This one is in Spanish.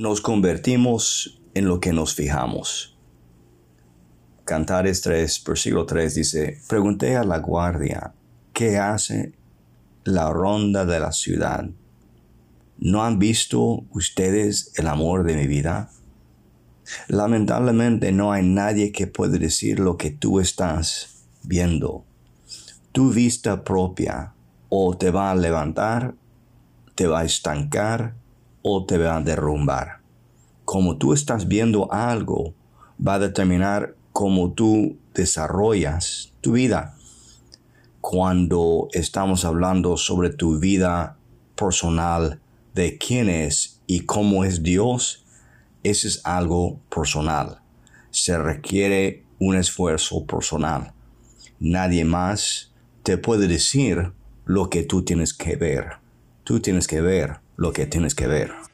Nos convertimos en lo que nos fijamos. Cantares 3, versículo 3 dice, pregunté a la guardia, ¿qué hace la ronda de la ciudad? ¿No han visto ustedes el amor de mi vida? Lamentablemente no hay nadie que pueda decir lo que tú estás viendo. Tu vista propia o te va a levantar, te va a estancar o te va a derrumbar. Como tú estás viendo algo, va a determinar cómo tú desarrollas tu vida. Cuando estamos hablando sobre tu vida personal, de quién es y cómo es Dios, ese es algo personal. Se requiere un esfuerzo personal. Nadie más te puede decir lo que tú tienes que ver. Tú tienes que ver lo que tienes que ver.